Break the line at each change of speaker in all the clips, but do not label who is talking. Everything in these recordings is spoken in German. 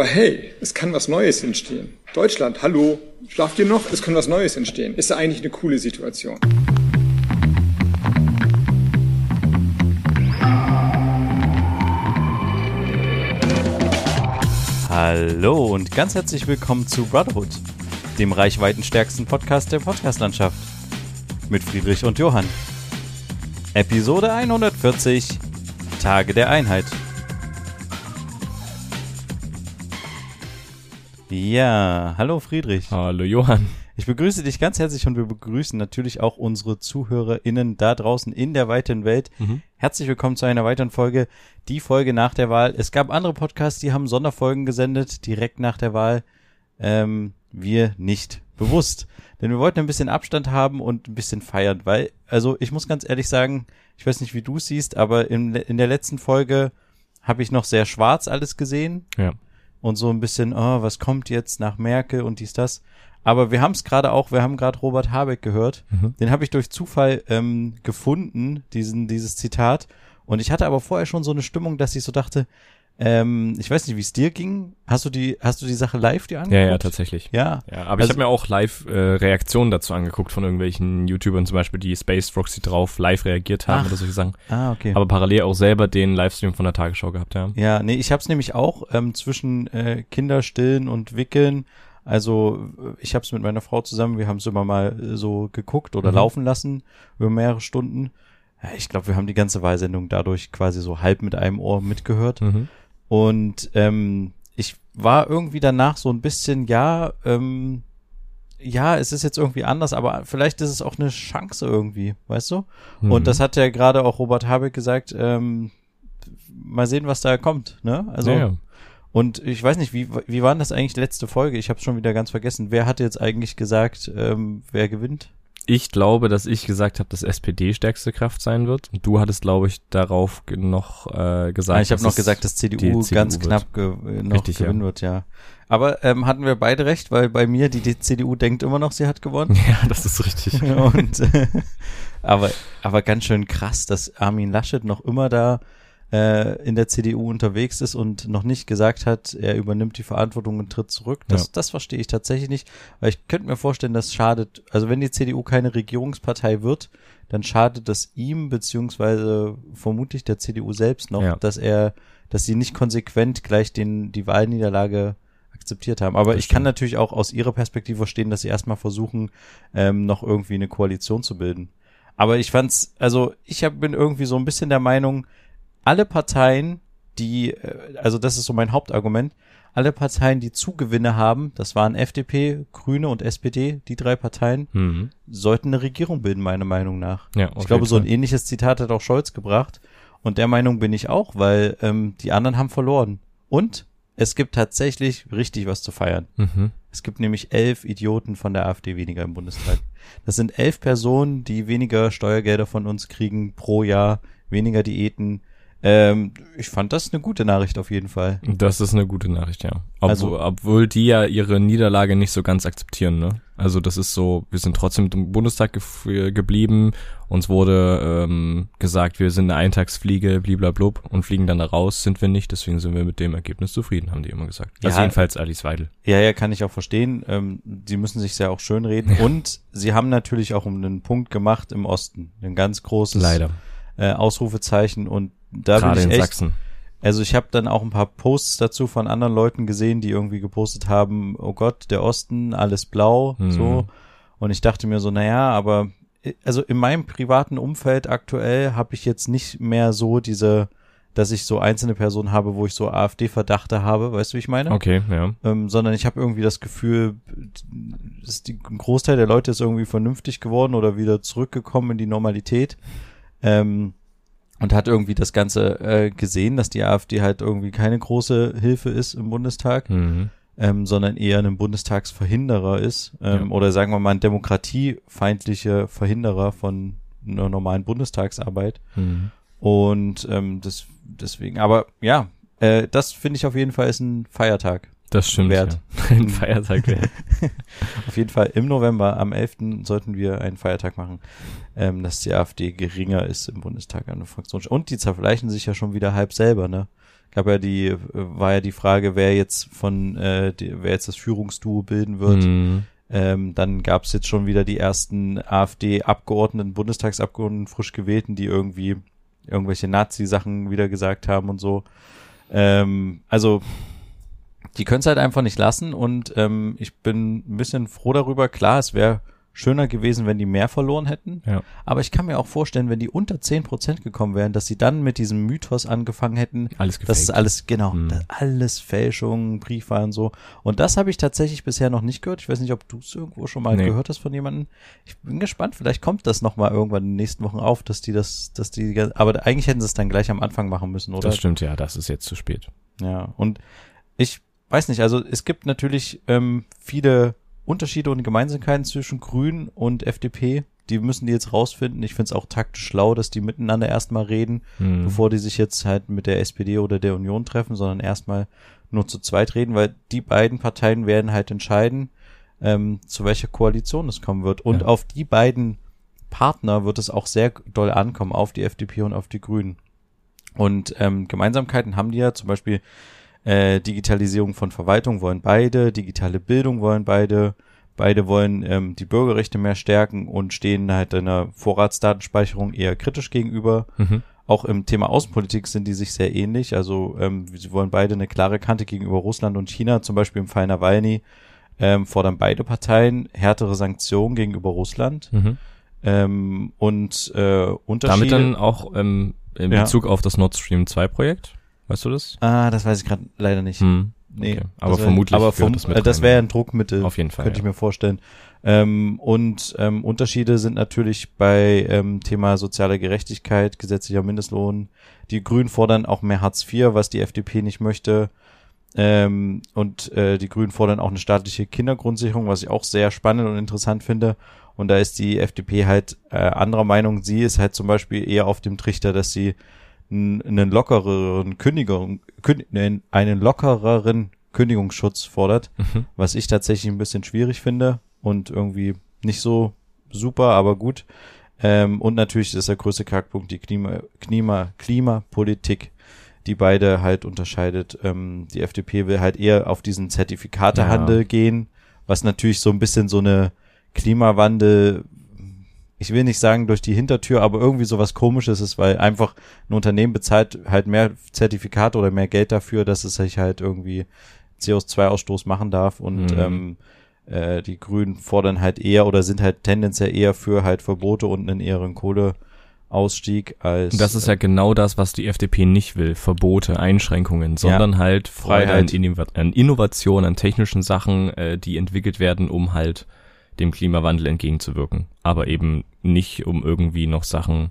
Aber hey, es kann was Neues entstehen. Deutschland, hallo, schlaft ihr noch? Es kann was Neues entstehen. Ist eigentlich eine coole Situation.
Hallo und ganz herzlich willkommen zu Brotherhood, dem reichweitenstärksten Podcast der Podcastlandschaft. Mit Friedrich und Johann. Episode 140 Tage der Einheit. Ja, hallo Friedrich.
Hallo Johann.
Ich begrüße dich ganz herzlich und wir begrüßen natürlich auch unsere ZuhörerInnen da draußen in der weiten Welt. Mhm. Herzlich willkommen zu einer weiteren Folge. Die Folge nach der Wahl. Es gab andere Podcasts, die haben Sonderfolgen gesendet, direkt nach der Wahl. Ähm, wir nicht. Bewusst. Denn wir wollten ein bisschen Abstand haben und ein bisschen feiern, weil, also ich muss ganz ehrlich sagen, ich weiß nicht, wie du es siehst, aber in, in der letzten Folge habe ich noch sehr schwarz alles gesehen.
Ja.
Und so ein bisschen, oh, was kommt jetzt nach Merkel und dies, das. Aber wir haben es gerade auch, wir haben gerade Robert Habeck gehört. Mhm. Den habe ich durch Zufall ähm, gefunden, diesen, dieses Zitat. Und ich hatte aber vorher schon so eine Stimmung, dass ich so dachte, ähm, ich weiß nicht, wie es dir ging. Hast du die, hast du die Sache live dir angeguckt?
Ja, ja, tatsächlich.
Ja.
ja aber also, ich habe mir auch live äh, Reaktionen dazu angeguckt von irgendwelchen YouTubern, zum Beispiel, die Space Proxy drauf live reagiert haben ach, oder solche Sachen.
Ah, okay.
Aber parallel auch selber den Livestream von der Tagesschau gehabt, ja.
Ja, nee, ich habe es nämlich auch ähm, zwischen äh, Kinderstillen und Wickeln. Also ich habe es mit meiner Frau zusammen, wir haben es immer mal äh, so geguckt oder mhm. laufen lassen über mehrere Stunden. Ja, ich glaube, wir haben die ganze Wahlsendung dadurch quasi so halb mit einem Ohr mitgehört. Mhm. Und ähm, ich war irgendwie danach so ein bisschen, ja, ähm, ja, es ist jetzt irgendwie anders, aber vielleicht ist es auch eine Chance irgendwie, weißt du? Mhm. Und das hat ja gerade auch Robert Habeck gesagt, ähm, mal sehen, was da kommt, ne? Also. Ja, ja. Und ich weiß nicht, wie, wie war denn das eigentlich letzte Folge? Ich habe schon wieder ganz vergessen. Wer hat jetzt eigentlich gesagt, ähm, wer gewinnt?
Ich glaube, dass ich gesagt habe, dass SPD stärkste Kraft sein wird. Und du hattest, glaube ich, darauf noch äh, gesagt.
Ah, ich habe noch gesagt, dass CDU, CDU ganz wird. knapp ge noch Richtig, gewinnen ja. wird, ja. Aber ähm, hatten wir beide recht, weil bei mir die, die CDU denkt immer noch, sie hat gewonnen.
Ja, das ist richtig.
Und, äh, aber, aber ganz schön krass, dass Armin Laschet noch immer da äh, in der CDU unterwegs ist und noch nicht gesagt hat, er übernimmt die Verantwortung und tritt zurück. Das, ja. das verstehe ich tatsächlich nicht, weil ich könnte mir vorstellen, das schadet, also wenn die CDU keine Regierungspartei wird, dann schadet das ihm beziehungsweise vermutlich der CDU selbst noch, ja. dass er, dass sie nicht konsequent gleich den die Wahlniederlage akzeptiert haben. Aber das ich stimmt. kann natürlich auch aus ihrer Perspektive verstehen, dass sie erstmal versuchen, ähm, noch irgendwie eine Koalition zu bilden. Aber ich fand's, also ich hab, bin irgendwie so ein bisschen der Meinung, alle Parteien, die, äh, also das ist so mein Hauptargument, alle Parteien, die Zugewinne haben, das waren FDP, Grüne und SPD, die drei Parteien, mhm. sollten eine Regierung bilden, meiner Meinung nach. Ja, ich glaube, so ein ähnliches Zitat hat auch Scholz gebracht. Und der Meinung bin ich auch, weil ähm, die anderen haben verloren. Und es gibt tatsächlich richtig was zu feiern. Mhm. Es gibt nämlich elf Idioten von der AfD weniger im Bundestag. Das sind elf Personen, die weniger Steuergelder von uns kriegen pro Jahr, weniger Diäten, ähm, ich fand das eine gute Nachricht auf jeden Fall.
Das ist eine gute Nachricht, ja. Obwohl, also, obwohl die ja ihre Niederlage nicht so ganz akzeptieren, ne? Also das ist so, wir sind trotzdem im Bundestag ge geblieben, uns wurde ähm, gesagt, wir sind eine Eintagsfliege, bliblablub, und fliegen dann da raus, sind wir nicht, deswegen sind wir mit dem Ergebnis zufrieden, haben die immer gesagt. Also ja, jedenfalls Alice Weidel.
Ja, ja, kann ich auch verstehen. Ähm, die müssen sich ja auch schön reden. Ja. Und sie haben natürlich auch einen Punkt gemacht im Osten. Ein ganz großes
Leider.
Äh, Ausrufezeichen und da
Gerade
bin ich
in echt, Sachsen.
Also ich habe dann auch ein paar Posts dazu von anderen Leuten gesehen, die irgendwie gepostet haben, oh Gott, der Osten, alles blau, mhm. so. Und ich dachte mir so, naja, aber also in meinem privaten Umfeld aktuell habe ich jetzt nicht mehr so diese, dass ich so einzelne Personen habe, wo ich so AfD-Verdachte habe, weißt du, wie ich meine?
Okay, ja.
Ähm, sondern ich habe irgendwie das Gefühl, dass die, ein Großteil der Leute ist irgendwie vernünftig geworden oder wieder zurückgekommen in die Normalität. Ähm, und hat irgendwie das Ganze äh, gesehen, dass die AfD halt irgendwie keine große Hilfe ist im Bundestag, mhm. ähm, sondern eher ein Bundestagsverhinderer ist ähm, ja. oder sagen wir mal ein demokratiefeindlicher Verhinderer von einer normalen Bundestagsarbeit. Mhm. Und ähm, das deswegen, aber ja, äh, das finde ich auf jeden Fall ist ein Feiertag.
Das stimmt.
Wert.
Ja. Ein Feiertag wert.
Auf jeden Fall im November, am 11. sollten wir einen Feiertag machen, ähm, dass die AfD geringer ist im Bundestag an der Fraktion. Und die zerfleischen sich ja schon wieder halb selber, ne? gab ja die, war ja die Frage, wer jetzt von, äh, die, wer jetzt das Führungsduo bilden wird. Mhm. Ähm, dann gab es jetzt schon wieder die ersten AfD-Abgeordneten, Bundestagsabgeordneten frisch gewählten, die irgendwie irgendwelche Nazi-Sachen wieder gesagt haben und so. Ähm, also die können es halt einfach nicht lassen und ähm, ich bin ein bisschen froh darüber. Klar, es wäre schöner gewesen, wenn die mehr verloren hätten. Ja. Aber ich kann mir auch vorstellen, wenn die unter zehn Prozent gekommen wären, dass sie dann mit diesem Mythos angefangen hätten.
Alles gefaked.
Das ist alles, genau, mhm. alles Fälschung, Briefwahl und so. Und das habe ich tatsächlich bisher noch nicht gehört. Ich weiß nicht, ob du es irgendwo schon mal nee. gehört hast von jemandem. Ich bin gespannt, vielleicht kommt das nochmal irgendwann in den nächsten Wochen auf, dass die das, dass die, aber eigentlich hätten sie es dann gleich am Anfang machen müssen, oder?
Das stimmt, ja, das ist jetzt zu spät.
Ja, und ich weiß nicht, also es gibt natürlich ähm, viele Unterschiede und Gemeinsamkeiten zwischen Grünen und FDP. Die müssen die jetzt rausfinden. Ich finde es auch taktisch schlau, dass die miteinander erstmal reden, mhm. bevor die sich jetzt halt mit der SPD oder der Union treffen, sondern erstmal nur zu zweit reden, weil die beiden Parteien werden halt entscheiden, ähm, zu welcher Koalition es kommen wird. Und ja. auf die beiden Partner wird es auch sehr doll ankommen, auf die FDP und auf die Grünen. Und ähm, Gemeinsamkeiten haben die ja zum Beispiel äh, Digitalisierung von Verwaltung wollen beide, digitale Bildung wollen beide, beide wollen ähm, die Bürgerrechte mehr stärken und stehen halt einer Vorratsdatenspeicherung eher kritisch gegenüber. Mhm. Auch im Thema Außenpolitik sind die sich sehr ähnlich. Also ähm, sie wollen beide eine klare Kante gegenüber Russland und China. Zum Beispiel im Fall Nawalny ähm, fordern beide Parteien härtere Sanktionen gegenüber Russland. Mhm. Ähm, und äh, Unterschiede.
Damit dann auch ähm, in Bezug ja. auf das Nord Stream 2 Projekt? Weißt du das?
Ah, das weiß ich gerade leider nicht.
Hm. Nee, okay. aber wär, vermutlich.
Aber vom, das, äh, das wäre ein Druckmittel.
Auf jeden Fall.
Könnte ja. ich mir vorstellen. Ähm, und ähm, Unterschiede sind natürlich bei ähm, Thema soziale Gerechtigkeit, gesetzlicher Mindestlohn. Die Grünen fordern auch mehr Hartz IV, was die FDP nicht möchte. Ähm, und äh, die Grünen fordern auch eine staatliche Kindergrundsicherung, was ich auch sehr spannend und interessant finde. Und da ist die FDP halt äh, anderer Meinung. Sie ist halt zum Beispiel eher auf dem Trichter, dass sie einen lockereren Kündigung, einen lockereren Kündigungsschutz fordert, mhm. was ich tatsächlich ein bisschen schwierig finde und irgendwie nicht so super, aber gut. Ähm, und natürlich ist der größte Kackpunkt die Klima, Klima, Klimapolitik, die beide halt unterscheidet. Ähm, die FDP will halt eher auf diesen Zertifikatehandel ja. gehen, was natürlich so ein bisschen so eine Klimawandel ich will nicht sagen durch die Hintertür, aber irgendwie sowas komisches ist, weil einfach ein Unternehmen bezahlt halt mehr Zertifikate oder mehr Geld dafür, dass es sich halt irgendwie CO2-Ausstoß machen darf und mhm. ähm, äh, die Grünen fordern halt eher oder sind halt tendenziell eher für halt Verbote und einen eheren Kohleausstieg als.
Das ist ja genau das, was die FDP nicht will. Verbote, Einschränkungen, sondern ja, halt Freiheit, Freiheit. an Innovation, an technischen Sachen, äh, die entwickelt werden, um halt dem Klimawandel entgegenzuwirken, aber eben nicht, um irgendwie noch Sachen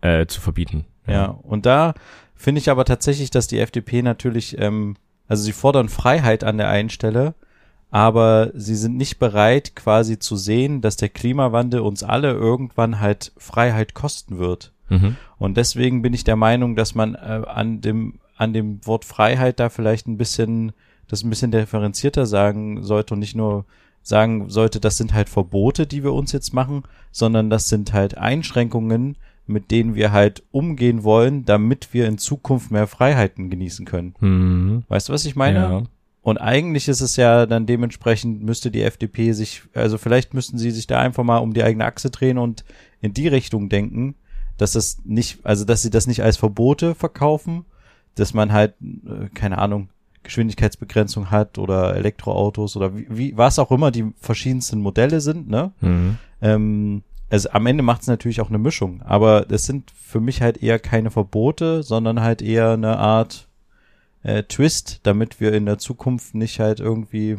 äh, zu verbieten.
Ja, ja und da finde ich aber tatsächlich, dass die FDP natürlich, ähm, also sie fordern Freiheit an der einen Stelle, aber sie sind nicht bereit, quasi zu sehen, dass der Klimawandel uns alle irgendwann halt Freiheit kosten wird. Mhm. Und deswegen bin ich der Meinung, dass man äh, an dem an dem Wort Freiheit da vielleicht ein bisschen das ein bisschen differenzierter sagen sollte und nicht nur sagen sollte, das sind halt Verbote, die wir uns jetzt machen, sondern das sind halt Einschränkungen, mit denen wir halt umgehen wollen, damit wir in Zukunft mehr Freiheiten genießen können. Mhm. Weißt du, was ich meine? Ja. Und eigentlich ist es ja dann dementsprechend müsste die FDP sich, also vielleicht müssten sie sich da einfach mal um die eigene Achse drehen und in die Richtung denken, dass es nicht, also dass sie das nicht als Verbote verkaufen, dass man halt, äh, keine Ahnung, Geschwindigkeitsbegrenzung hat oder Elektroautos oder wie, wie was auch immer die verschiedensten Modelle sind, ne? Mhm. Ähm, also am Ende macht es natürlich auch eine Mischung, aber das sind für mich halt eher keine Verbote, sondern halt eher eine Art äh, Twist, damit wir in der Zukunft nicht halt irgendwie,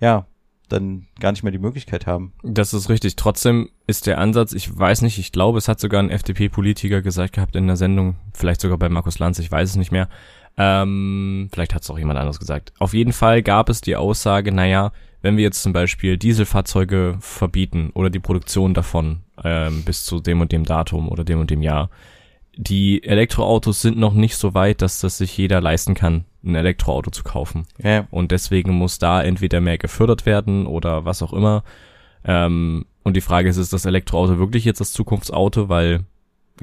ja, dann gar nicht mehr die Möglichkeit haben.
Das ist richtig. Trotzdem ist der Ansatz, ich weiß nicht, ich glaube, es hat sogar ein FDP-Politiker gesagt gehabt in der Sendung, vielleicht sogar bei Markus Lanz, ich weiß es nicht mehr, ähm, vielleicht hat es auch jemand anderes gesagt. Auf jeden Fall gab es die Aussage, naja, wenn wir jetzt zum Beispiel Dieselfahrzeuge verbieten oder die Produktion davon ähm, bis zu dem und dem Datum oder dem und dem Jahr, die Elektroautos sind noch nicht so weit, dass das sich jeder leisten kann, ein Elektroauto zu kaufen. Ja. Und deswegen muss da entweder mehr gefördert werden oder was auch immer. Ähm, und die Frage ist, ist das Elektroauto wirklich jetzt das Zukunftsauto? Weil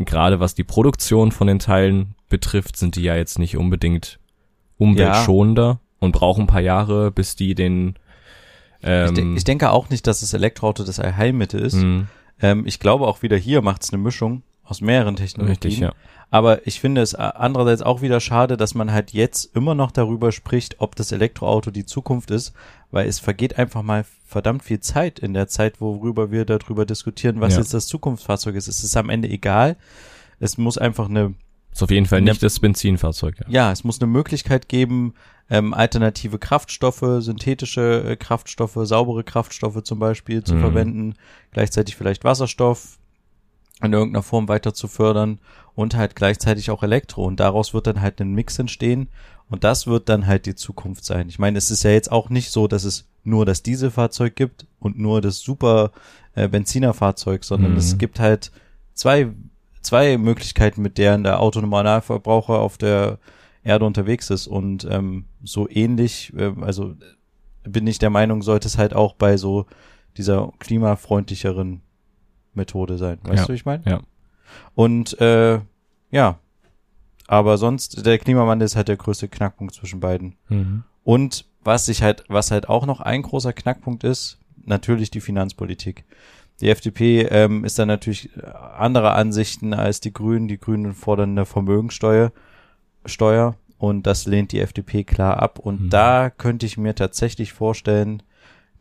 gerade was die Produktion von den Teilen betrifft, sind die ja jetzt nicht unbedingt umweltschonender ja. und brauchen ein paar Jahre, bis die den
ähm, ich, de ich, denke auch nicht, dass das Elektroauto das Allheilmittel ist. Mhm. Ähm, ich glaube auch wieder hier macht es eine Mischung aus mehreren Technologien. Richtig, ja. Aber ich finde es andererseits auch wieder schade, dass man halt jetzt immer noch darüber spricht, ob das Elektroauto die Zukunft ist, weil es vergeht einfach mal verdammt viel Zeit in der Zeit, worüber wir darüber diskutieren, was ja. jetzt das Zukunftsfahrzeug ist. Es ist am Ende egal. Es muss einfach eine
ist auf jeden Fall nicht das Benzinfahrzeug.
Ja. ja, es muss eine Möglichkeit geben, ähm, alternative Kraftstoffe, synthetische äh, Kraftstoffe, saubere Kraftstoffe zum Beispiel zu mhm. verwenden, gleichzeitig vielleicht Wasserstoff in irgendeiner Form weiter zu fördern und halt gleichzeitig auch Elektro. Und daraus wird dann halt ein Mix entstehen und das wird dann halt die Zukunft sein. Ich meine, es ist ja jetzt auch nicht so, dass es nur das Dieselfahrzeug gibt und nur das super äh, Benzinerfahrzeug, sondern mhm. es gibt halt zwei zwei Möglichkeiten, mit deren der Autonormalverbraucher auf der Erde unterwegs ist. Und ähm, so ähnlich, äh, also bin ich der Meinung, sollte es halt auch bei so dieser klimafreundlicheren Methode sein. Weißt
ja,
du, wie ich meine?
Ja.
Und äh, ja, aber sonst, der Klimawandel ist halt der größte Knackpunkt zwischen beiden. Mhm. Und was sich halt, was halt auch noch ein großer Knackpunkt ist, natürlich die Finanzpolitik. Die FDP ähm, ist dann natürlich anderer Ansichten als die Grünen. Die Grünen fordern eine Vermögensteuer Steuer und das lehnt die FDP klar ab. Und mhm. da könnte ich mir tatsächlich vorstellen,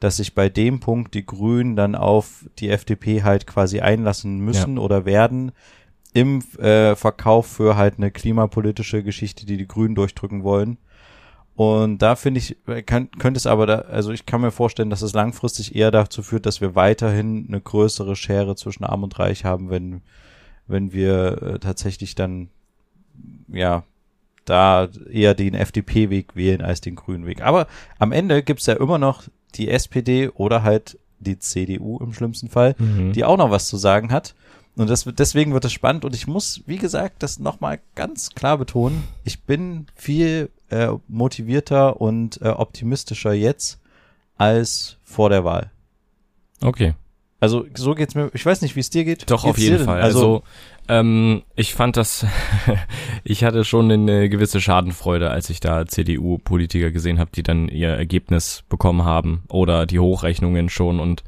dass sich bei dem Punkt die Grünen dann auf die FDP halt quasi einlassen müssen ja. oder werden im äh, Verkauf für halt eine klimapolitische Geschichte, die die Grünen durchdrücken wollen. Und da finde ich, kann, könnte es aber da, also ich kann mir vorstellen, dass es langfristig eher dazu führt, dass wir weiterhin eine größere Schere zwischen Arm und Reich haben, wenn, wenn wir äh, tatsächlich dann, ja, da eher den FDP-Weg wählen als den grünen Weg. Aber am Ende gibt's ja immer noch die SPD oder halt die CDU im schlimmsten Fall, mhm. die auch noch was zu sagen hat. Und das, deswegen wird es spannend. Und ich muss, wie gesagt, das nochmal ganz klar betonen. Ich bin viel äh, motivierter und äh, optimistischer jetzt als vor der Wahl.
Okay.
Also so geht's mir. Ich weiß nicht, wie es dir geht.
Doch auf jeden Fall. Also, also ähm, ich fand das. ich hatte schon eine gewisse Schadenfreude, als ich da CDU-Politiker gesehen habe, die dann ihr Ergebnis bekommen haben oder die Hochrechnungen schon und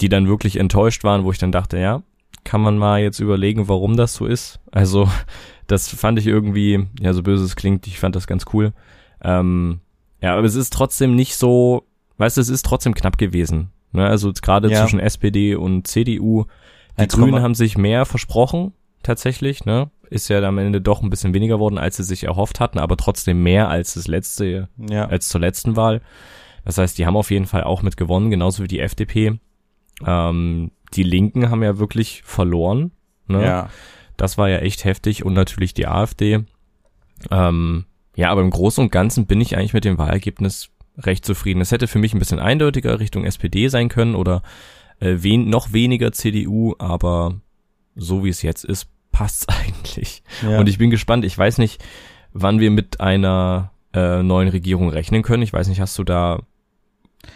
die dann wirklich enttäuscht waren, wo ich dann dachte, ja, kann man mal jetzt überlegen, warum das so ist. Also das fand ich irgendwie, ja, so böse es klingt, ich fand das ganz cool. Ähm, ja, aber es ist trotzdem nicht so, weißt du, es ist trotzdem knapp gewesen. Ne? Also gerade ja. zwischen SPD und CDU. Die Grünen haben sich mehr versprochen, tatsächlich, ne? Ist ja am Ende doch ein bisschen weniger worden, als sie sich erhofft hatten, aber trotzdem mehr als das letzte, ja. als zur letzten Wahl. Das heißt, die haben auf jeden Fall auch mit gewonnen, genauso wie die FDP. Ähm, die Linken haben ja wirklich verloren. Ne? Ja. Das war ja echt heftig und natürlich die AfD. Ähm, ja, aber im Großen und Ganzen bin ich eigentlich mit dem Wahlergebnis recht zufrieden. Es hätte für mich ein bisschen eindeutiger Richtung SPD sein können oder äh, wen, noch weniger CDU, aber so wie es jetzt ist, passt's eigentlich. Ja. Und ich bin gespannt. Ich weiß nicht, wann wir mit einer äh, neuen Regierung rechnen können. Ich weiß nicht, hast du da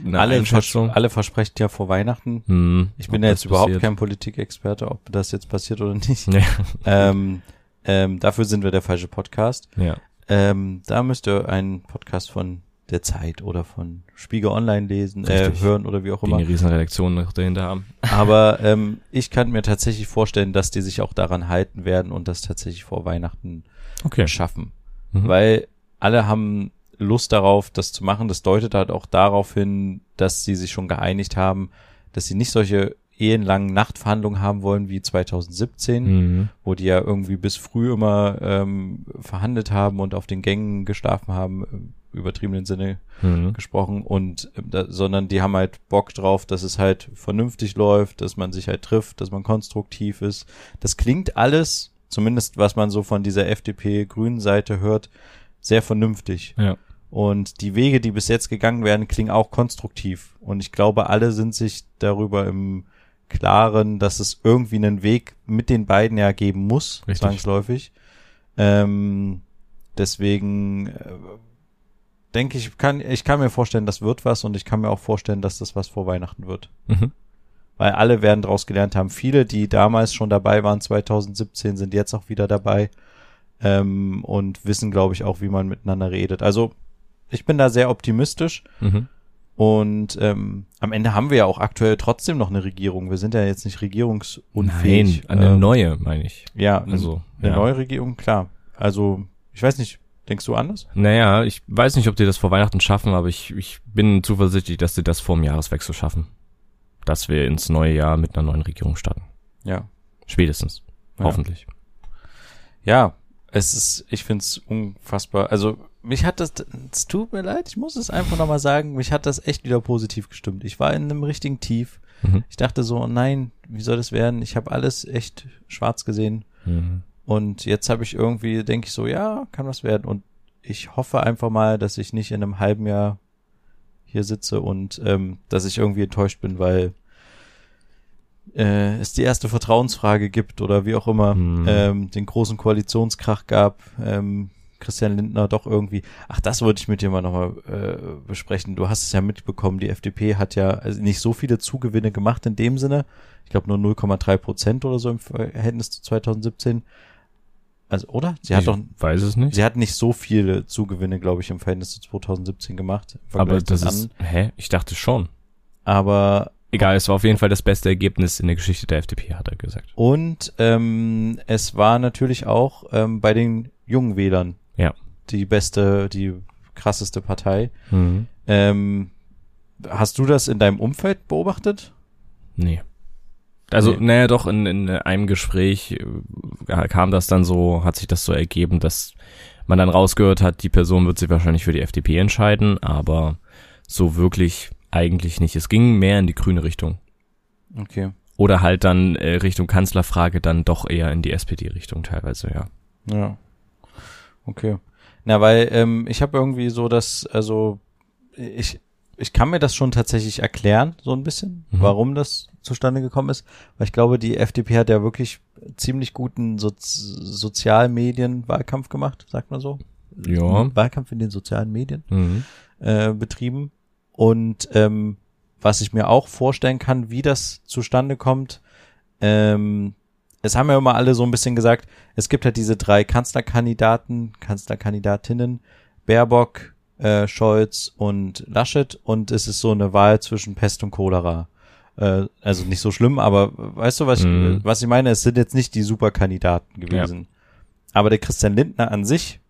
eine alle, vers alle versprechen ja vor Weihnachten. Hm, ich bin ja jetzt überhaupt passiert. kein Politikexperte, ob das jetzt passiert oder nicht. Ja. Ähm, ähm, dafür sind wir der falsche Podcast.
Ja.
Ähm, da müsst ihr einen Podcast von der Zeit oder von Spiegel Online lesen, äh, hören oder wie auch immer.
Die eine Riesenredaktion noch dahinter haben.
Aber ähm, ich kann mir tatsächlich vorstellen, dass die sich auch daran halten werden und das tatsächlich vor Weihnachten okay. schaffen. Mhm. Weil alle haben Lust darauf, das zu machen. Das deutet halt auch darauf hin, dass sie sich schon geeinigt haben, dass sie nicht solche ehenlangen Nachtverhandlungen haben wollen wie 2017, mhm. wo die ja irgendwie bis früh immer ähm, verhandelt haben und auf den Gängen geschlafen haben, übertriebenen Sinne mhm. gesprochen, und äh, da, sondern die haben halt Bock drauf, dass es halt vernünftig läuft, dass man sich halt trifft, dass man konstruktiv ist. Das klingt alles, zumindest was man so von dieser FDP-Grünen Seite hört, sehr vernünftig.
Ja.
Und die Wege, die bis jetzt gegangen werden, klingen auch konstruktiv. Und ich glaube, alle sind sich darüber im Klaren, dass es irgendwie einen Weg mit den beiden ja geben muss, Richtig. zwangsläufig. Ähm, deswegen äh, denke ich, kann, ich kann mir vorstellen, das wird was und ich kann mir auch vorstellen, dass das was vor Weihnachten wird. Mhm. weil alle werden daraus gelernt haben. Viele, die damals schon dabei waren, 2017, sind jetzt auch wieder dabei ähm, und wissen, glaube ich, auch, wie man miteinander redet. Also ich bin da sehr optimistisch. Mhm. Und ähm, am Ende haben wir ja auch aktuell trotzdem noch eine Regierung. Wir sind ja jetzt nicht regierungsunfähig.
Nein, eine ähm, neue, meine ich.
Ja, also eine ja. neue Regierung, klar. Also ich weiß nicht, denkst du anders?
Naja, ich weiß nicht, ob die das vor Weihnachten schaffen, aber ich, ich bin zuversichtlich, dass sie das vor dem Jahreswechsel schaffen. Dass wir ins neue Jahr mit einer neuen Regierung starten.
Ja.
Spätestens. Ja. Hoffentlich.
Ja, es ist, ich find's unfassbar. Also mich hat das, es tut mir leid, ich muss es einfach nochmal sagen, mich hat das echt wieder positiv gestimmt. Ich war in einem richtigen Tief. Mhm. Ich dachte so, oh nein, wie soll das werden? Ich habe alles echt schwarz gesehen. Mhm. Und jetzt habe ich irgendwie, denke ich so, ja, kann was werden. Und ich hoffe einfach mal, dass ich nicht in einem halben Jahr hier sitze und ähm, dass ich irgendwie enttäuscht bin, weil äh, es die erste Vertrauensfrage gibt oder wie auch immer, mhm. ähm, den großen Koalitionskrach gab, ähm, Christian Lindner doch irgendwie, ach, das wollte ich mit dir mal nochmal äh, besprechen. Du hast es ja mitbekommen, die FDP hat ja also nicht so viele Zugewinne gemacht in dem Sinne. Ich glaube nur 0,3 Prozent oder so im Verhältnis zu 2017. Also, oder? Sie hat
ich
doch,
weiß es nicht.
Sie hat nicht so viele Zugewinne, glaube ich, im Verhältnis zu 2017 gemacht.
Aber das ist, hä? Ich dachte schon.
Aber
Egal, es war auf jeden Fall das beste Ergebnis in der Geschichte der FDP, hat er gesagt.
Und ähm, es war natürlich auch ähm, bei den jungen Wählern
ja.
die beste, die krasseste Partei. Mhm. Ähm, hast du das in deinem Umfeld beobachtet?
Nee. Also, nee. naja, doch, in, in einem Gespräch äh, kam das dann so, hat sich das so ergeben, dass man dann rausgehört hat, die Person wird sich wahrscheinlich für die FDP entscheiden, aber so wirklich eigentlich nicht. Es ging mehr in die grüne Richtung.
Okay.
Oder halt dann äh, Richtung Kanzlerfrage dann doch eher in die SPD-Richtung teilweise, ja.
Ja. Okay. Na, weil ähm, ich habe irgendwie so das, also ich, ich kann mir das schon tatsächlich erklären, so ein bisschen, mhm. warum das zustande gekommen ist. Weil ich glaube, die FDP hat ja wirklich ziemlich guten so Sozialmedien-Wahlkampf gemacht, sagt man so.
Ja.
Wahlkampf in den sozialen Medien mhm. äh, betrieben. Und ähm, was ich mir auch vorstellen kann, wie das zustande kommt, ähm, es haben ja immer alle so ein bisschen gesagt, es gibt halt diese drei Kanzlerkandidaten, Kanzlerkandidatinnen, Baerbock, äh, Scholz und Laschet und es ist so eine Wahl zwischen Pest und Cholera. Äh, also nicht so schlimm, aber weißt du, was, mhm. ich, was ich meine? Es sind jetzt nicht die Superkandidaten gewesen. Ja. Aber der Christian Lindner an sich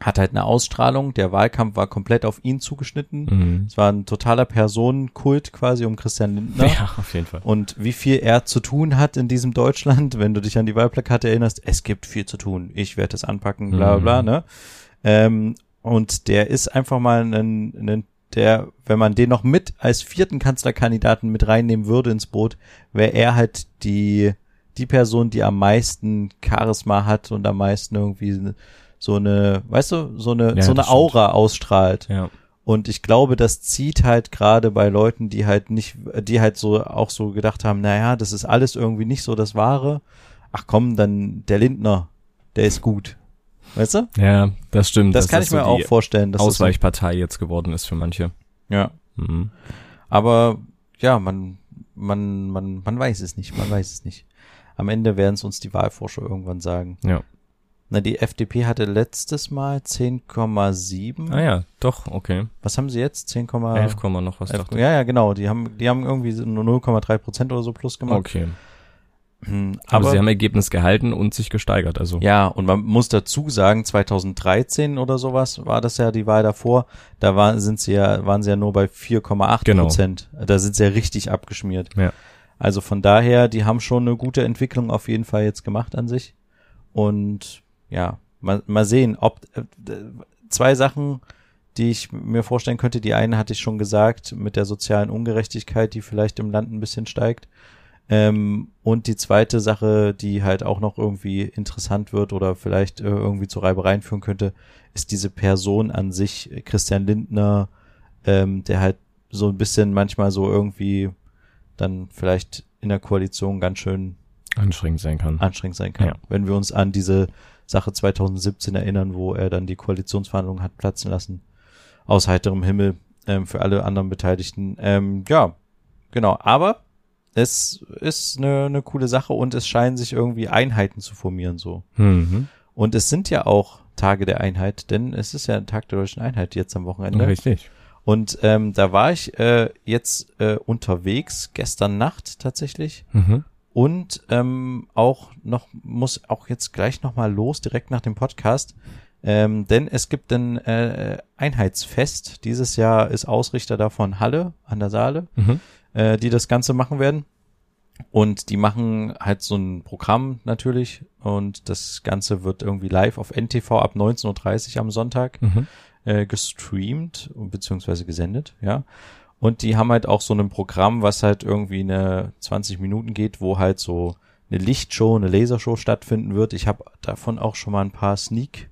hat halt eine Ausstrahlung. Der Wahlkampf war komplett auf ihn zugeschnitten. Mhm. Es war ein totaler Personenkult quasi um Christian Lindner.
Ja, auf jeden Fall.
Und wie viel er zu tun hat in diesem Deutschland, wenn du dich an die Wahlplakate erinnerst, es gibt viel zu tun. Ich werde es anpacken, bla bla, mhm. ne? Ähm, und der ist einfach mal ein, ein der, wenn man den noch mit als vierten Kanzlerkandidaten mit reinnehmen würde ins Boot, wäre er halt die, die Person, die am meisten Charisma hat und am meisten irgendwie so eine, weißt du, so eine, ja, so eine Aura stimmt. ausstrahlt.
Ja.
Und ich glaube, das zieht halt gerade bei Leuten, die halt nicht, die halt so auch so gedacht haben, naja, das ist alles irgendwie nicht so das Wahre. Ach komm, dann der Lindner, der ist gut. Weißt du?
Ja, das stimmt.
Das, das kann ich mir so auch vorstellen.
Dass Ausweichpartei jetzt geworden ist für manche.
Ja. Mhm. Aber ja, man, man, man, man weiß es nicht. Man weiß es nicht. Am Ende werden es uns die Wahlforscher irgendwann sagen.
Ja.
Na, die FDP hatte letztes Mal 10,7.
Ah ja, doch, okay.
Was haben sie jetzt? 10,
11, noch was
11, Ja, ja, genau. Die haben, die haben irgendwie nur 0,3 Prozent oder so plus gemacht.
Okay. Hm, aber, aber, sie haben Ergebnis gehalten und sich gesteigert, also.
Ja, und man muss dazu sagen, 2013 oder sowas war das ja die Wahl davor. Da waren, sind sie ja, waren sie ja nur bei 4,8 genau. Prozent. Da sind sie ja richtig abgeschmiert.
Ja.
Also von daher, die haben schon eine gute Entwicklung auf jeden Fall jetzt gemacht an sich. Und ja, mal, mal sehen, ob äh, zwei Sachen, die ich mir vorstellen könnte. Die eine hatte ich schon gesagt, mit der sozialen Ungerechtigkeit, die vielleicht im Land ein bisschen steigt. Ähm, und die zweite Sache, die halt auch noch irgendwie interessant wird oder vielleicht äh, irgendwie zu Reibereien führen könnte, ist diese Person an sich, Christian Lindner, ähm, der halt so ein bisschen manchmal so irgendwie dann vielleicht in der Koalition ganz schön
anstrengend sein kann.
Anstrengend sein kann. Ja. Wenn wir uns an diese Sache 2017 erinnern, wo er dann die Koalitionsverhandlungen hat platzen lassen. Aus heiterem Himmel ähm, für alle anderen Beteiligten. Ähm, ja, genau. Aber es ist eine, eine coole Sache und es scheinen sich irgendwie Einheiten zu formieren so. Mhm. Und es sind ja auch Tage der Einheit, denn es ist ja ein Tag der deutschen Einheit jetzt am Wochenende.
Richtig.
Und ähm, da war ich äh, jetzt äh, unterwegs, gestern Nacht tatsächlich. Mhm. Und ähm, auch noch, muss auch jetzt gleich nochmal los, direkt nach dem Podcast. Ähm, denn es gibt ein äh, Einheitsfest. Dieses Jahr ist Ausrichter davon Halle an der Saale, mhm. Äh, die das Ganze machen werden. Und die machen halt so ein Programm natürlich. Und das Ganze wird irgendwie live auf NTV ab 19.30 Uhr am Sonntag mhm. äh, gestreamt beziehungsweise gesendet, ja. Und die haben halt auch so ein Programm, was halt irgendwie eine 20 Minuten geht, wo halt so eine Lichtshow, eine Lasershow stattfinden wird. Ich habe davon auch schon mal ein paar Sneak,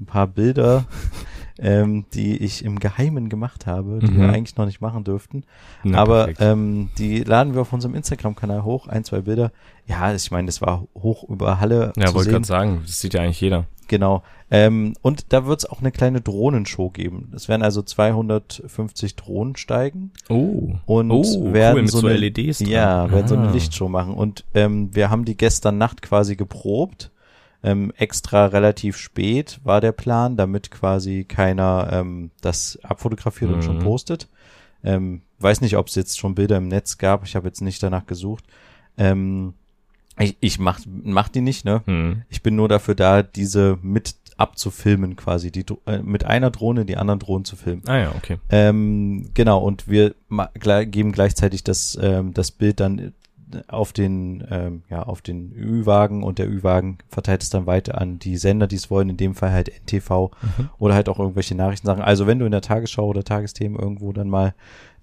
ein paar Bilder ähm, die ich im Geheimen gemacht habe, die mhm. wir eigentlich noch nicht machen dürften. Na, Aber ähm, die laden wir auf unserem Instagram-Kanal hoch, ein, zwei Bilder. Ja, ich meine, das war hoch über Halle.
Ja, wollte gerade sagen, das sieht ja eigentlich jeder.
Genau. Ähm, und da wird es auch eine kleine Drohnenshow geben. Es werden also 250 Drohnen steigen.
Oh.
Und
oh,
werden
cool, mit
so,
so
eine,
LEDs
dran. Ja, werden ah. so eine ah. Lichtshow machen. Und ähm, wir haben die gestern Nacht quasi geprobt ähm, extra relativ spät war der Plan, damit quasi keiner ähm, das abfotografiert mhm. und schon mhm. postet. Ähm, weiß nicht, ob es jetzt schon Bilder im Netz gab. Ich habe jetzt nicht danach gesucht. Ähm, ich, ich mach, mach die nicht, ne? Mhm. Ich bin nur dafür da, diese mit abzufilmen quasi, die äh, mit einer Drohne die anderen Drohnen zu filmen.
Ah ja, okay.
Ähm, genau, und wir geben gleichzeitig das, ähm, das Bild dann auf den, ähm, ja, auf den Ü-Wagen und der Ü-Wagen verteilt es dann weiter an die Sender, die es wollen, in dem Fall halt NTV mhm. oder halt auch irgendwelche Nachrichtensachen. Also wenn du in der Tagesschau oder Tagesthemen irgendwo dann mal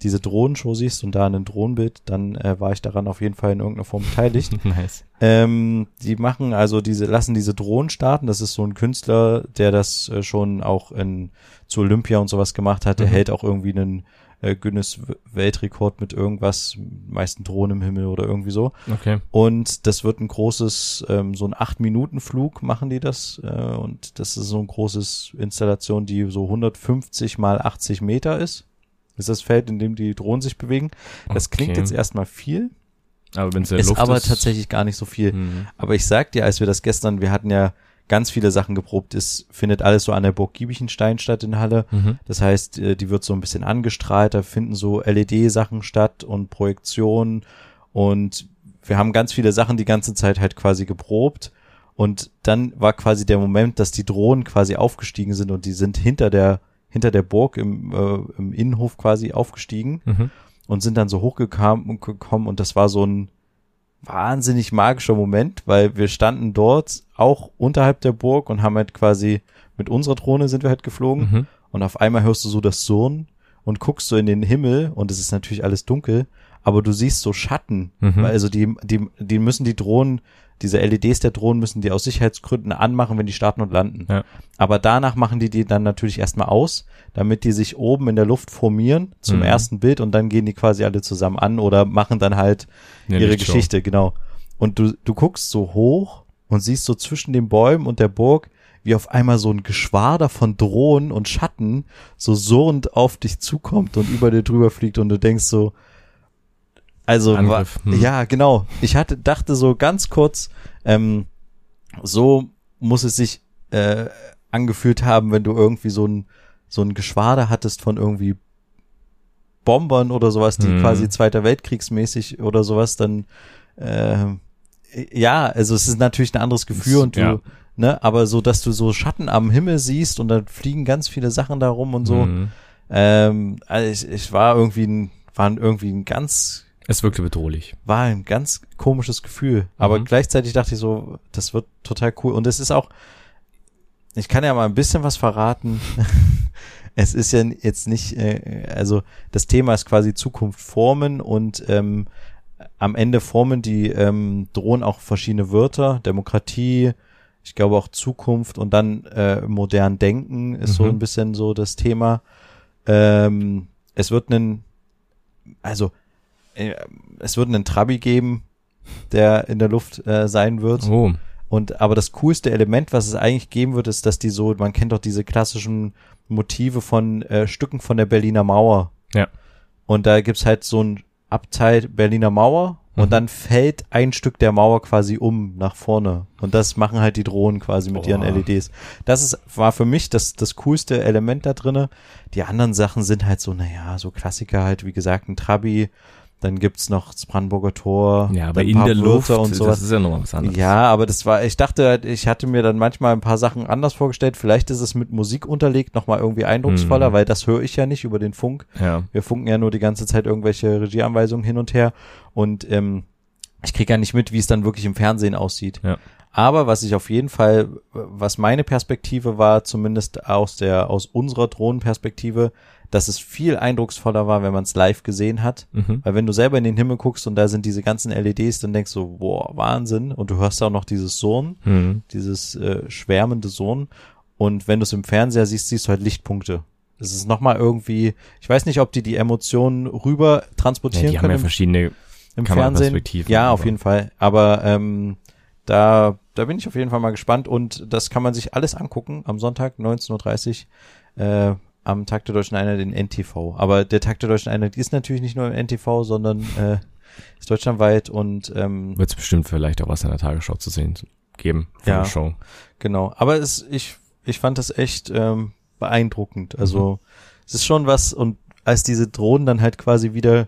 diese Drohnenshow siehst und da ein Drohnenbild, dann äh, war ich daran auf jeden Fall in irgendeiner Form beteiligt.
nice.
Ähm, die machen also diese, lassen diese Drohnen starten. Das ist so ein Künstler, der das äh, schon auch in, zu Olympia und sowas gemacht hat. Der mhm. hält auch irgendwie einen äh, Guinness Weltrekord mit irgendwas, meisten Drohnen im Himmel oder irgendwie so.
Okay.
Und das wird ein großes, ähm, so ein acht Minuten Flug machen die das äh, und das ist so ein großes Installation, die so 150 mal 80 Meter ist. Das ist das Feld, in dem die Drohnen sich bewegen. Das okay. klingt jetzt erstmal viel.
Aber wenn es
ist Luft aber ist, tatsächlich gar nicht so viel. Mhm. Aber ich sag dir, als wir das gestern, wir hatten ja ganz viele Sachen geprobt ist, findet alles so an der Burg Giebichenstein statt in Halle. Mhm. Das heißt, äh, die wird so ein bisschen angestrahlt, da finden so LED-Sachen statt und Projektionen und wir haben ganz viele Sachen die ganze Zeit halt quasi geprobt. Und dann war quasi der Moment, dass die Drohnen quasi aufgestiegen sind und die sind hinter der, hinter der Burg im, äh, im Innenhof quasi aufgestiegen mhm. und sind dann so hochgekommen und das war so ein, wahnsinnig magischer Moment, weil wir standen dort auch unterhalb der Burg und haben halt quasi mit unserer Drohne sind wir halt geflogen mhm. und auf einmal hörst du so das Surren und guckst so in den Himmel und es ist natürlich alles dunkel, aber du siehst so Schatten, mhm. also die, die, die müssen die Drohnen diese LEDs der Drohnen müssen die aus Sicherheitsgründen anmachen, wenn die starten und landen. Ja. Aber danach machen die die dann natürlich erstmal aus, damit die sich oben in der Luft formieren zum mhm. ersten Bild und dann gehen die quasi alle zusammen an oder machen dann halt ja, ihre Geschichte, genau. Und du, du guckst so hoch und siehst so zwischen den Bäumen und der Burg, wie auf einmal so ein Geschwader von Drohnen und Schatten so surrend auf dich zukommt und über dir drüber fliegt und du denkst so, also Angriff, hm. ja, genau. Ich hatte dachte so ganz kurz, ähm, so muss es sich äh, angefühlt haben, wenn du irgendwie so ein so ein Geschwader hattest von irgendwie Bombern oder sowas, die hm. quasi Zweiter Weltkriegsmäßig oder sowas dann äh, ja, also es ist natürlich ein anderes Gefühl und du, ja. ne, aber so, dass du so Schatten am Himmel siehst und dann fliegen ganz viele Sachen da rum und so. Mhm. Ähm, also ich, ich war irgendwie ein, war irgendwie ein ganz
es wirkte bedrohlich.
War ein ganz komisches Gefühl. Aber mhm. gleichzeitig dachte ich so, das wird total cool. Und es ist auch, ich kann ja mal ein bisschen was verraten. es ist ja jetzt nicht, äh, also das Thema ist quasi Zukunft formen und ähm, am Ende formen die ähm, drohen auch verschiedene Wörter, Demokratie, ich glaube auch Zukunft und dann äh, modern Denken ist mhm. so ein bisschen so das Thema. Ähm, es wird einen, also es wird einen Trabi geben, der in der Luft äh, sein wird.
Oh.
Und aber das coolste Element, was es eigentlich geben wird, ist, dass die so, man kennt doch diese klassischen Motive von äh, Stücken von der Berliner Mauer.
Ja.
Und da gibt's halt so ein Abteil Berliner Mauer und mhm. dann fällt ein Stück der Mauer quasi um nach vorne. Und das machen halt die Drohnen quasi mit oh. ihren LEDs. Das ist, war für mich das, das coolste Element da drinne. Die anderen Sachen sind halt so, naja, so Klassiker halt, wie gesagt, ein Trabi, dann gibt's noch das Brandenburger Tor.
Ja, aber in der Luft
und sowas.
Das ist ja noch was anderes.
Ja, aber das war, ich dachte, halt, ich hatte mir dann manchmal ein paar Sachen anders vorgestellt. Vielleicht ist es mit Musik unterlegt nochmal irgendwie eindrucksvoller, mhm. weil das höre ich ja nicht über den Funk.
Ja.
Wir funken ja nur die ganze Zeit irgendwelche Regieanweisungen hin und her. Und ähm, ich kriege ja nicht mit, wie es dann wirklich im Fernsehen aussieht.
Ja.
Aber was ich auf jeden Fall, was meine Perspektive war, zumindest aus der, aus unserer Drohnenperspektive, dass es viel eindrucksvoller war, wenn man es live gesehen hat. Mhm. Weil wenn du selber in den Himmel guckst und da sind diese ganzen LEDs, dann denkst du, boah, Wahnsinn. Und du hörst auch noch dieses Sohn, mhm. dieses äh, schwärmende Sohn. Und wenn du es im Fernseher siehst, siehst du halt Lichtpunkte. Es ist nochmal irgendwie, ich weiß nicht, ob die die Emotionen rüber transportieren ja, die können.
Haben ja verschiedene
im Fernsehen. Ja, auf jeden Fall. Aber ähm, da, da bin ich auf jeden Fall mal gespannt und das kann man sich alles angucken am Sonntag 19.30 Uhr. Äh, am Tag der Deutschen Einheit in NTV. Aber der Tag der Deutschen Einheit ist natürlich nicht nur im NTV, sondern äh, ist deutschlandweit und ähm,
wird es bestimmt vielleicht auch was in der Tagesschau zu sehen geben
von ja, der Show. Genau. Aber es, ich, ich fand das echt ähm, beeindruckend. Also mhm. es ist schon was und als diese Drohnen dann halt quasi wieder,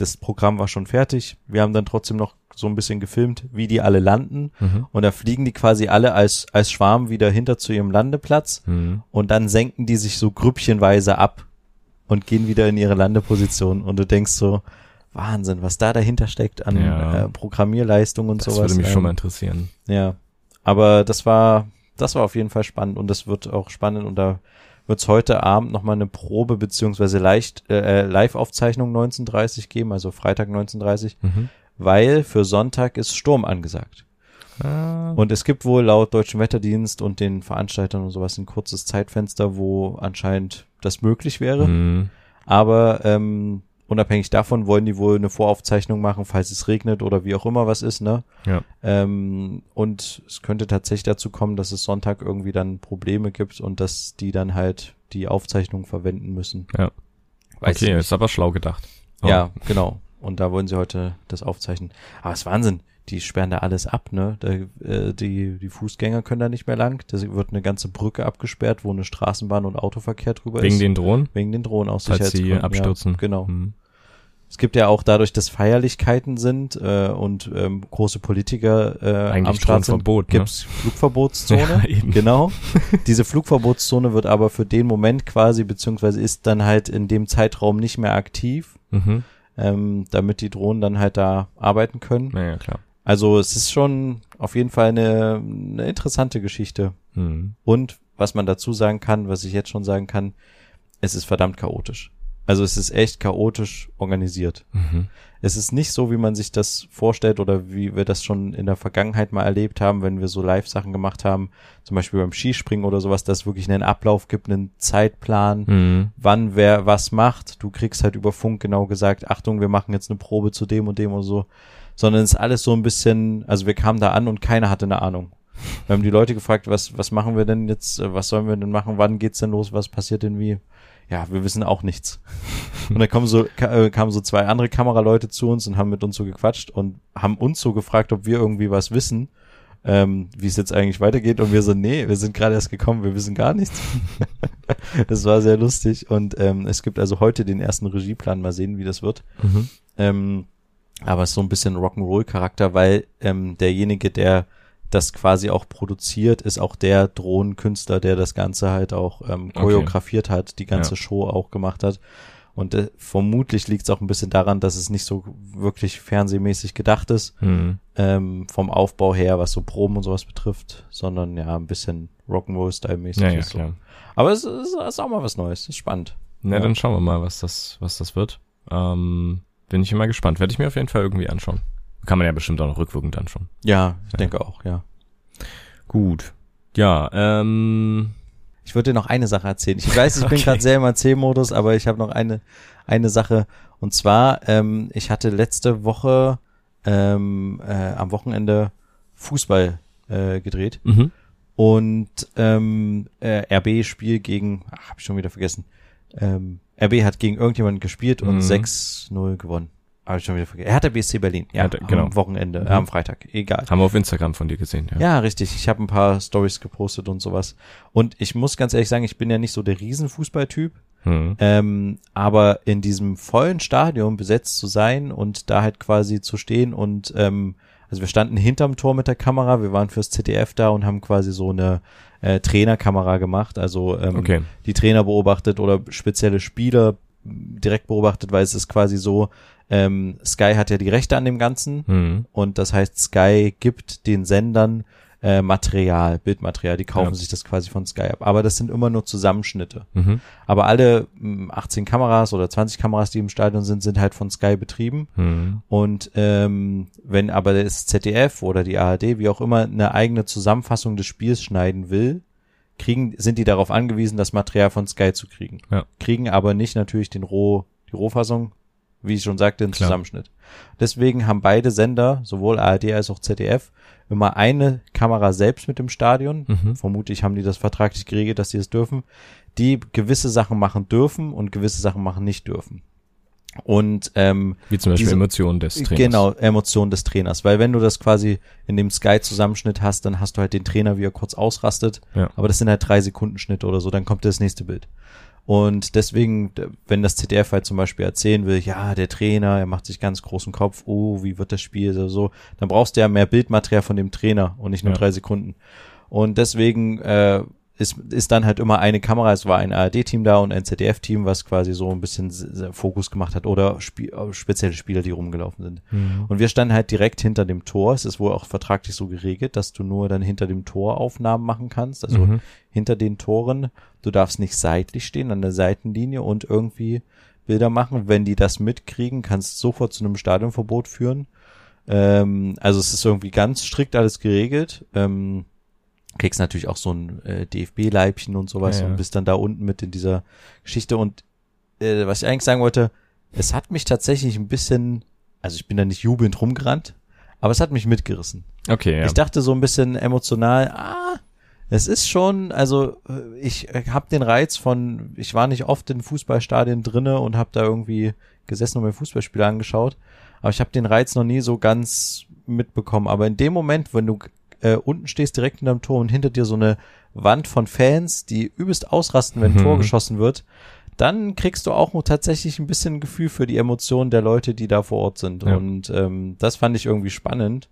das Programm war schon fertig, wir haben dann trotzdem noch so ein bisschen gefilmt, wie die alle landen. Mhm. Und da fliegen die quasi alle als, als Schwarm wieder hinter zu ihrem Landeplatz. Mhm. Und dann senken die sich so grüppchenweise ab und gehen wieder in ihre Landeposition. Und du denkst so, Wahnsinn, was da dahinter steckt an ja. äh, Programmierleistung und
das
sowas.
Das würde mich ähm, schon mal interessieren.
Ja. Aber das war, das war auf jeden Fall spannend und das wird auch spannend und da wird es heute Abend nochmal eine Probe beziehungsweise leicht äh, äh Live-Aufzeichnung 1930 geben, also Freitag 1930, mhm weil für Sonntag ist Sturm angesagt. Ah. Und es gibt wohl laut Deutschen Wetterdienst und den Veranstaltern und sowas ein kurzes Zeitfenster, wo anscheinend das möglich wäre. Mhm. Aber ähm, unabhängig davon wollen die wohl eine Voraufzeichnung machen, falls es regnet oder wie auch immer was ist, ne?
Ja.
Ähm, und es könnte tatsächlich dazu kommen, dass es Sonntag irgendwie dann Probleme gibt und dass die dann halt die Aufzeichnung verwenden müssen.
Ja. Weiß okay, ist aber schlau gedacht.
Oh. Ja, genau. Und da wollen sie heute das aufzeichnen. Aber es ist Wahnsinn. Die sperren da alles ab, ne? Da, äh, die, die Fußgänger können da nicht mehr lang. Da wird eine ganze Brücke abgesperrt, wo eine Straßenbahn und Autoverkehr drüber
Wegen
ist.
Wegen den Drohnen?
Wegen den Drohnen aus
Falls sie abstürzen.
Ja, genau. Mhm. Es gibt ja auch dadurch, dass Feierlichkeiten sind äh, und ähm, große Politiker äh,
Eigentlich am Start sind,
Verbot, ne? gibt's Flugverbotszone. Ja, genau. Diese Flugverbotszone wird aber für den Moment quasi, beziehungsweise ist dann halt in dem Zeitraum nicht mehr aktiv. Mhm ähm, damit die Drohnen dann halt da arbeiten können.
Ja, ja, klar.
Also es ist schon auf jeden Fall eine, eine interessante Geschichte. Mhm. Und was man dazu sagen kann, was ich jetzt schon sagen kann, es ist verdammt chaotisch. Also es ist echt chaotisch organisiert. Mhm. Es ist nicht so, wie man sich das vorstellt oder wie wir das schon in der Vergangenheit mal erlebt haben, wenn wir so Live-Sachen gemacht haben, zum Beispiel beim Skispringen oder sowas, dass es wirklich einen Ablauf gibt, einen Zeitplan, mhm. wann wer was macht. Du kriegst halt über Funk genau gesagt, Achtung, wir machen jetzt eine Probe zu dem und dem und so. Sondern es ist alles so ein bisschen, also wir kamen da an und keiner hatte eine Ahnung. Wir haben die Leute gefragt, was, was machen wir denn jetzt, was sollen wir denn machen, wann geht's denn los, was passiert denn wie? Ja, wir wissen auch nichts. Und dann kommen so, äh, kamen so zwei andere Kameraleute zu uns und haben mit uns so gequatscht und haben uns so gefragt, ob wir irgendwie was wissen, ähm, wie es jetzt eigentlich weitergeht. Und wir so, nee, wir sind gerade erst gekommen, wir wissen gar nichts. das war sehr lustig. Und ähm, es gibt also heute den ersten Regieplan, mal sehen, wie das wird. Mhm. Ähm, aber es ist so ein bisschen Rock'n'Roll-Charakter, weil ähm, derjenige, der das quasi auch produziert, ist auch der Drohnenkünstler, der das Ganze halt auch ähm, choreografiert okay. hat, die ganze ja. Show auch gemacht hat. Und äh, vermutlich liegt es auch ein bisschen daran, dass es nicht so wirklich fernsehmäßig gedacht ist, mhm. ähm, vom Aufbau her, was so Proben und sowas betrifft, sondern ja, ein bisschen Rock'n'Roll-Style-mäßig
ja,
ja,
ist. So.
Aber es ist, ist auch mal was Neues, ist spannend.
Na, ja. dann schauen wir mal, was das, was das wird. Ähm, bin ich immer gespannt. Werde ich mir auf jeden Fall irgendwie anschauen. Kann man ja bestimmt auch noch rückwirkend anschauen.
Ja, ich ja. denke auch, ja.
Gut. Ja, ähm.
Ich würde dir noch eine Sache erzählen. Ich weiß, ich okay. bin gerade sehr im Erzählmodus, aber ich habe noch eine, eine Sache. Und zwar, ähm, ich hatte letzte Woche ähm, äh, am Wochenende Fußball äh, gedreht. Mhm. Und ähm, äh, RB-Spiel gegen, ach, hab ich schon wieder vergessen. Ähm, RB hat gegen irgendjemanden gespielt und mhm. 6-0 gewonnen. Habe ich schon wieder vergessen. Hertha BSC Berlin, ja,
Hertha, genau.
am Wochenende,
Mhm.
äh, am Freitag, egal.
Haben wir auf Instagram von dir gesehen, ja.
Ja, richtig. Ich habe ein paar Stories gepostet und sowas. Und ich muss ganz ehrlich sagen, ich bin ja nicht so der Riesenfußballtyp.
Hm.
Ähm, aber in diesem vollen Stadion besetzt zu sein und da halt quasi zu stehen und ähm, also wir standen hinterm Tor mit der Kamera, wir waren fürs ZDF da und haben quasi so eine äh, Trainerkamera gemacht, also ähm,
Okay.
die Trainer beobachtet oder spezielle Spieler direkt beobachtet, weil es ist quasi so, ähm, Sky hat ja die Rechte an dem Ganzen
Hm.
und das heißt, Sky gibt den Sendern äh, Material, Bildmaterial, die kaufen
Ja.
sich das quasi von Sky ab. Aber das sind immer nur Zusammenschnitte.
Mhm.
Aber alle mh, 18 Kameras oder 20 Kameras, die im Stadion sind, sind halt von Sky betrieben.
Hm.
Und ähm, wenn aber das ZDF oder die ARD, wie auch immer, eine eigene Zusammenfassung des Spiels schneiden will, kriegen, sind die darauf angewiesen, das Material von Sky zu kriegen.
Ja.
Kriegen aber nicht natürlich den Roh, die Rohfassung, wie ich schon sagte, den
Klar.
Zusammenschnitt. Deswegen haben beide Sender, sowohl ARD als auch ZDF, immer eine Kamera selbst mit im Stadion.
Mhm.
Vermutlich haben die das vertraglich geregelt, dass sie es dürfen, die gewisse Sachen machen dürfen und gewisse Sachen machen nicht dürfen. Und ähm,
Wie zum Beispiel
Diese-
Emotionen des Trainers.
Genau, Emotion des Trainers. Weil wenn du das quasi in dem Sky-Zusammenschnitt hast, dann hast du halt den Trainer, wie er kurz ausrastet.
Ja.
Aber das sind halt drei Sekunden Schnitte oder so, dann kommt das nächste Bild. Und deswegen, wenn das ZDF halt zum Beispiel erzählen will, ja, der Trainer, er macht sich ganz großen Kopf, oh, wie wird das Spiel so, so, dann brauchst du ja mehr Bildmaterial von dem Trainer und nicht nur
Ja.
drei Sekunden. Und deswegen äh, ist, ist dann halt immer eine Kamera, es war ein ARD-Team da und ein ZDF-Team, was quasi so ein bisschen Fokus gemacht hat oder Spie äh, spezielle Spieler, die rumgelaufen sind.
Mhm.
Und wir standen halt direkt hinter dem Tor. Es ist wohl auch vertraglich so geregelt, dass du nur dann hinter dem Tor Aufnahmen machen kannst, also
Mhm.
hinter den Toren. Du darfst nicht seitlich stehen an der Seitenlinie und irgendwie Bilder machen. Wenn die das mitkriegen, kannst du sofort zu einem Stadionverbot führen. Ähm, also es ist irgendwie ganz strikt alles geregelt. Ähm, kriegst natürlich auch so ein äh, DFB-Leibchen und sowas
Ja, ja.
und bist dann da unten mit in dieser Geschichte. Und äh, was ich eigentlich sagen wollte, es hat mich tatsächlich ein bisschen, also ich bin da nicht jubelnd rumgerannt, aber es hat mich mitgerissen.
Okay, ja.
Ich dachte so ein bisschen emotional, ah, es ist schon, also äh, ich habe den Reiz von, ich war nicht oft in Fußballstadien drinne und habe da irgendwie gesessen und mir Fußballspiele angeschaut, aber ich habe den Reiz noch nie so ganz mitbekommen. Aber in dem Moment, wenn du äh, unten stehst direkt hinterm Tor und hinter dir so eine Wand von Fans, die übelst ausrasten, wenn ein
Mhm.
Tor geschossen wird, dann kriegst du auch tatsächlich ein bisschen ein Gefühl für die Emotionen der Leute, die da vor Ort sind.
Ja.
Und ähm, das fand ich irgendwie spannend.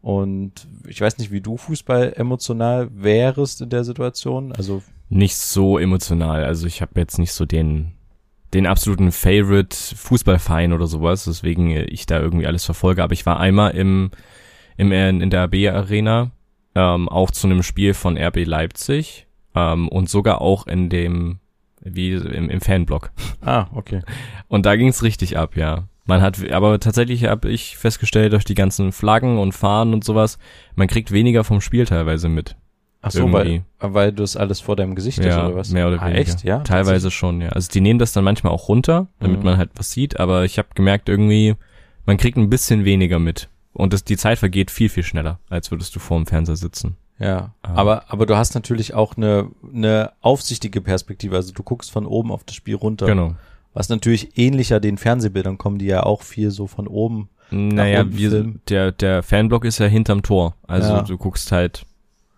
Und ich weiß nicht, wie du Fußball emotional wärst in der Situation. Also
nicht so emotional. Also ich habe jetzt nicht so den den absoluten Favorite Fußballverein oder sowas, deswegen ich da irgendwie alles verfolge. Aber ich war einmal im, im in der RB Arena ähm, auch zu einem Spiel von RB Leipzig ähm, und sogar auch in dem wie im, im Fanblock.
ah, okay.
Und da ging's richtig ab, ja. Man hat, aber tatsächlich habe ich festgestellt, durch die ganzen Flaggen und Fahnen und sowas, man kriegt weniger vom Spiel teilweise mit.
Ach so, weil,
Irgendwie.
weil du es alles vor deinem Gesicht hast
Ja,
oder was?
mehr oder
ah,
weniger.
echt, ja?
Teilweise schon, ja. Also die nehmen das dann manchmal auch runter, damit
Mhm.
man halt was sieht, aber ich habe gemerkt irgendwie, man kriegt ein bisschen weniger mit. Und das, die Zeit vergeht viel, viel schneller, als würdest du vor dem Fernseher sitzen.
Ja,
Ah.
aber, aber du hast natürlich auch eine, eine aufsichtige Perspektive. Also du guckst von oben auf das Spiel runter.
Genau.
Was natürlich ähnlicher den Fernsehbildern kommen, die ja auch viel so von oben.
Naja,
unten
wir, der, der Fanblock ist ja hinterm Tor. Also
Ja.
du guckst halt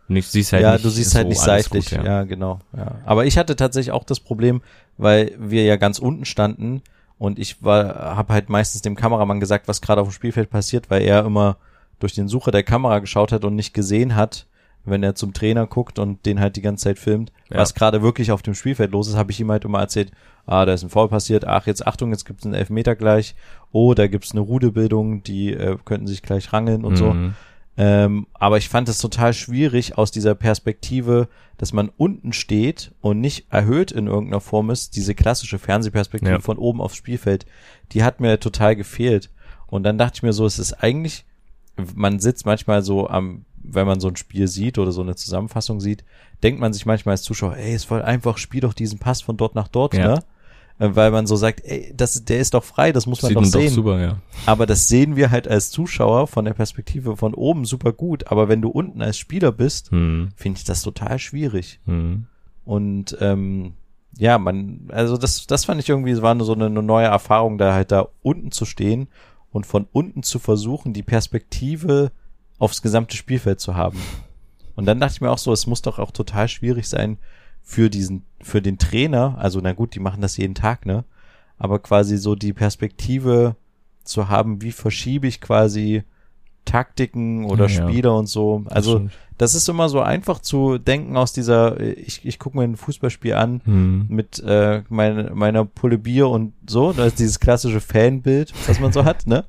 nicht, siehst halt
ja,
nicht
du siehst
so
halt nicht
alles
seitlich.
gut,
ja. genau. Ja. Aber ich hatte tatsächlich auch das Problem, weil wir ja ganz unten standen und ich war, habe halt meistens dem Kameramann gesagt, was gerade auf dem Spielfeld passiert, weil er immer durch den Sucher der Kamera geschaut hat und nicht gesehen hat, wenn er zum Trainer guckt und den halt die ganze Zeit filmt,
Ja.
was gerade wirklich auf dem Spielfeld los ist, habe ich ihm halt immer erzählt, ah, da ist ein Foul passiert, ach, jetzt Achtung, jetzt gibt's einen Elfmeter gleich, oh, da gibt's eine Rudelbildung, die äh, könnten sich gleich rangeln und so. Ähm, aber ich fand es total schwierig aus dieser Perspektive, dass man unten steht und nicht erhöht in irgendeiner Form ist, diese klassische Fernsehperspektive
Ja.
von oben aufs Spielfeld, die hat mir total gefehlt. Und dann dachte ich mir so, es ist eigentlich, man sitzt manchmal so am, wenn man so ein Spiel sieht oder so eine Zusammenfassung sieht, denkt man sich manchmal als Zuschauer, ey, es voll einfach, spiel doch diesen Pass von dort nach dort,
Ja.
ne? Äh, Weil man so sagt, ey, das, der ist doch frei, das muss man
Sieht
doch
man
sehen.
doch super, ja.
Aber das sehen wir halt als Zuschauer von der Perspektive von oben super gut. Aber wenn du unten als Spieler bist,
Hm.
finde ich das total schwierig.
Hm.
Und ähm, ja, man, also das, das fand ich irgendwie, es war so eine, eine neue Erfahrung, da halt da unten zu stehen und von unten zu versuchen, die Perspektive aufs gesamte Spielfeld zu haben. Und dann dachte ich mir auch so, es muss doch auch total schwierig sein für diesen, für den Trainer, also na gut, die machen das jeden Tag, ne? Aber quasi so die Perspektive zu haben, wie verschiebe ich quasi Taktiken oder ja, Spieler und so. Also das, das, ist immer so einfach zu denken aus dieser, ich, ich gucke mir ein Fußballspiel an hm. mit äh, mein, meiner Pulle Bier und so, da ist dieses klassische Fanbild, was man so hat, ne?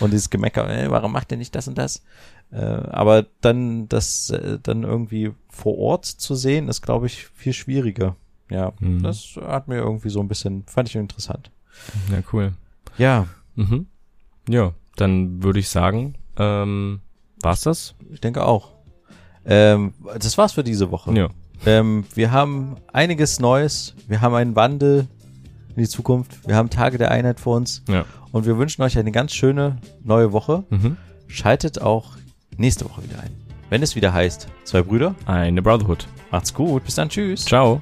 Und dieses Gemecker, ey, warum macht der nicht das und das? Äh, aber dann das äh, dann irgendwie vor Ort zu sehen, ist, glaube ich, viel schwieriger. Ja, hm. das hat mir irgendwie so ein bisschen, fand ich interessant.
Ja, cool.
Ja.
Mhm. Ja, dann würde ich sagen, ähm, war's das?
Ich denke auch. Ähm, das war's für diese Woche.
Ja.
Ähm, wir haben einiges Neues. Wir haben einen Wandel in die Zukunft. Wir haben Tage der Einheit vor uns.
Ja.
Und wir wünschen euch eine ganz schöne neue Woche. Mhm. Schaltet auch nächste Woche wieder ein. Wenn es wieder heißt, zwei Brüder,
eine Brotherhood.
Macht's gut. Bis dann. Tschüss.
Ciao.